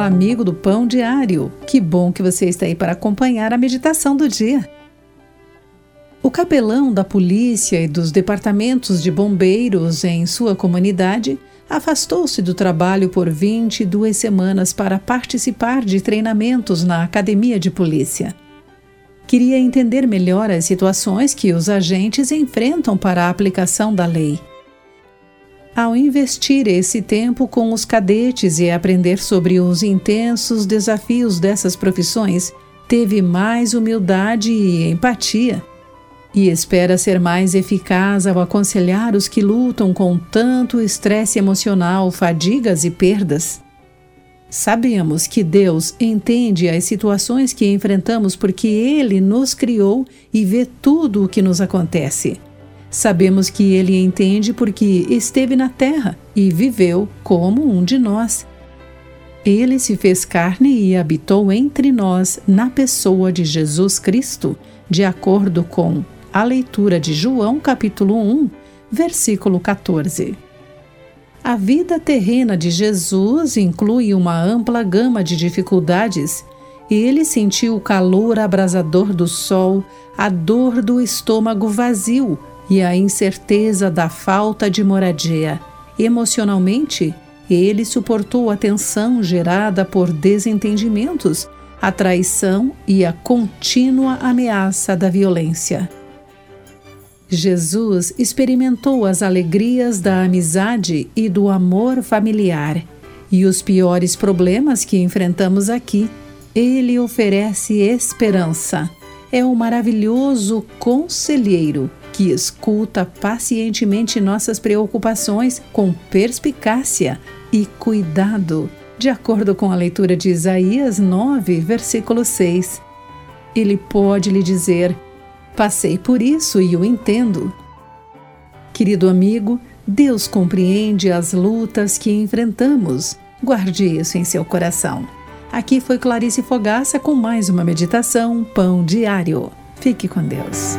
amigo do Pão Diário. Que bom que você está aí para acompanhar a meditação do dia. O capelão da polícia e dos departamentos de bombeiros em sua comunidade afastou-se do trabalho por 22 semanas para participar de treinamentos na academia de polícia. Queria entender melhor as situações que os agentes enfrentam para a aplicação da lei. Ao investir esse tempo com os cadetes e aprender sobre os intensos desafios dessas profissões, teve mais humildade e empatia. E espera ser mais eficaz ao aconselhar os que lutam com tanto estresse emocional, fadigas e perdas. Sabemos que Deus entende as situações que enfrentamos porque Ele nos criou e vê tudo o que nos acontece. Sabemos que Ele entende porque esteve na terra e viveu como um de nós. Ele se fez carne e habitou entre nós na pessoa de Jesus Cristo, de acordo com a leitura de João capítulo 1, versículo 14. A vida terrena de Jesus inclui uma ampla gama de dificuldades. Ele sentiu o calor abrasador do sol, a dor do estômago vazio e a incerteza da falta de moradia. Emocionalmente, ele suportou a tensão gerada por desentendimentos, a traição e a contínua ameaça da violência. Jesus experimentou as alegrias da amizade e do amor familiar. E os piores problemas que enfrentamos aqui, ele oferece esperança. É o maravilhoso conselheiro que escuta pacientemente nossas preocupações com perspicácia e cuidado, de acordo com a leitura de Isaías 9, versículo 6. Ele pode lhe dizer: Passei por isso e o entendo. Querido amigo, Deus compreende as lutas que enfrentamos. Guarde isso em seu coração. Aqui foi Clarice Fogaça com mais uma meditação Pão Diário. Fique com Deus.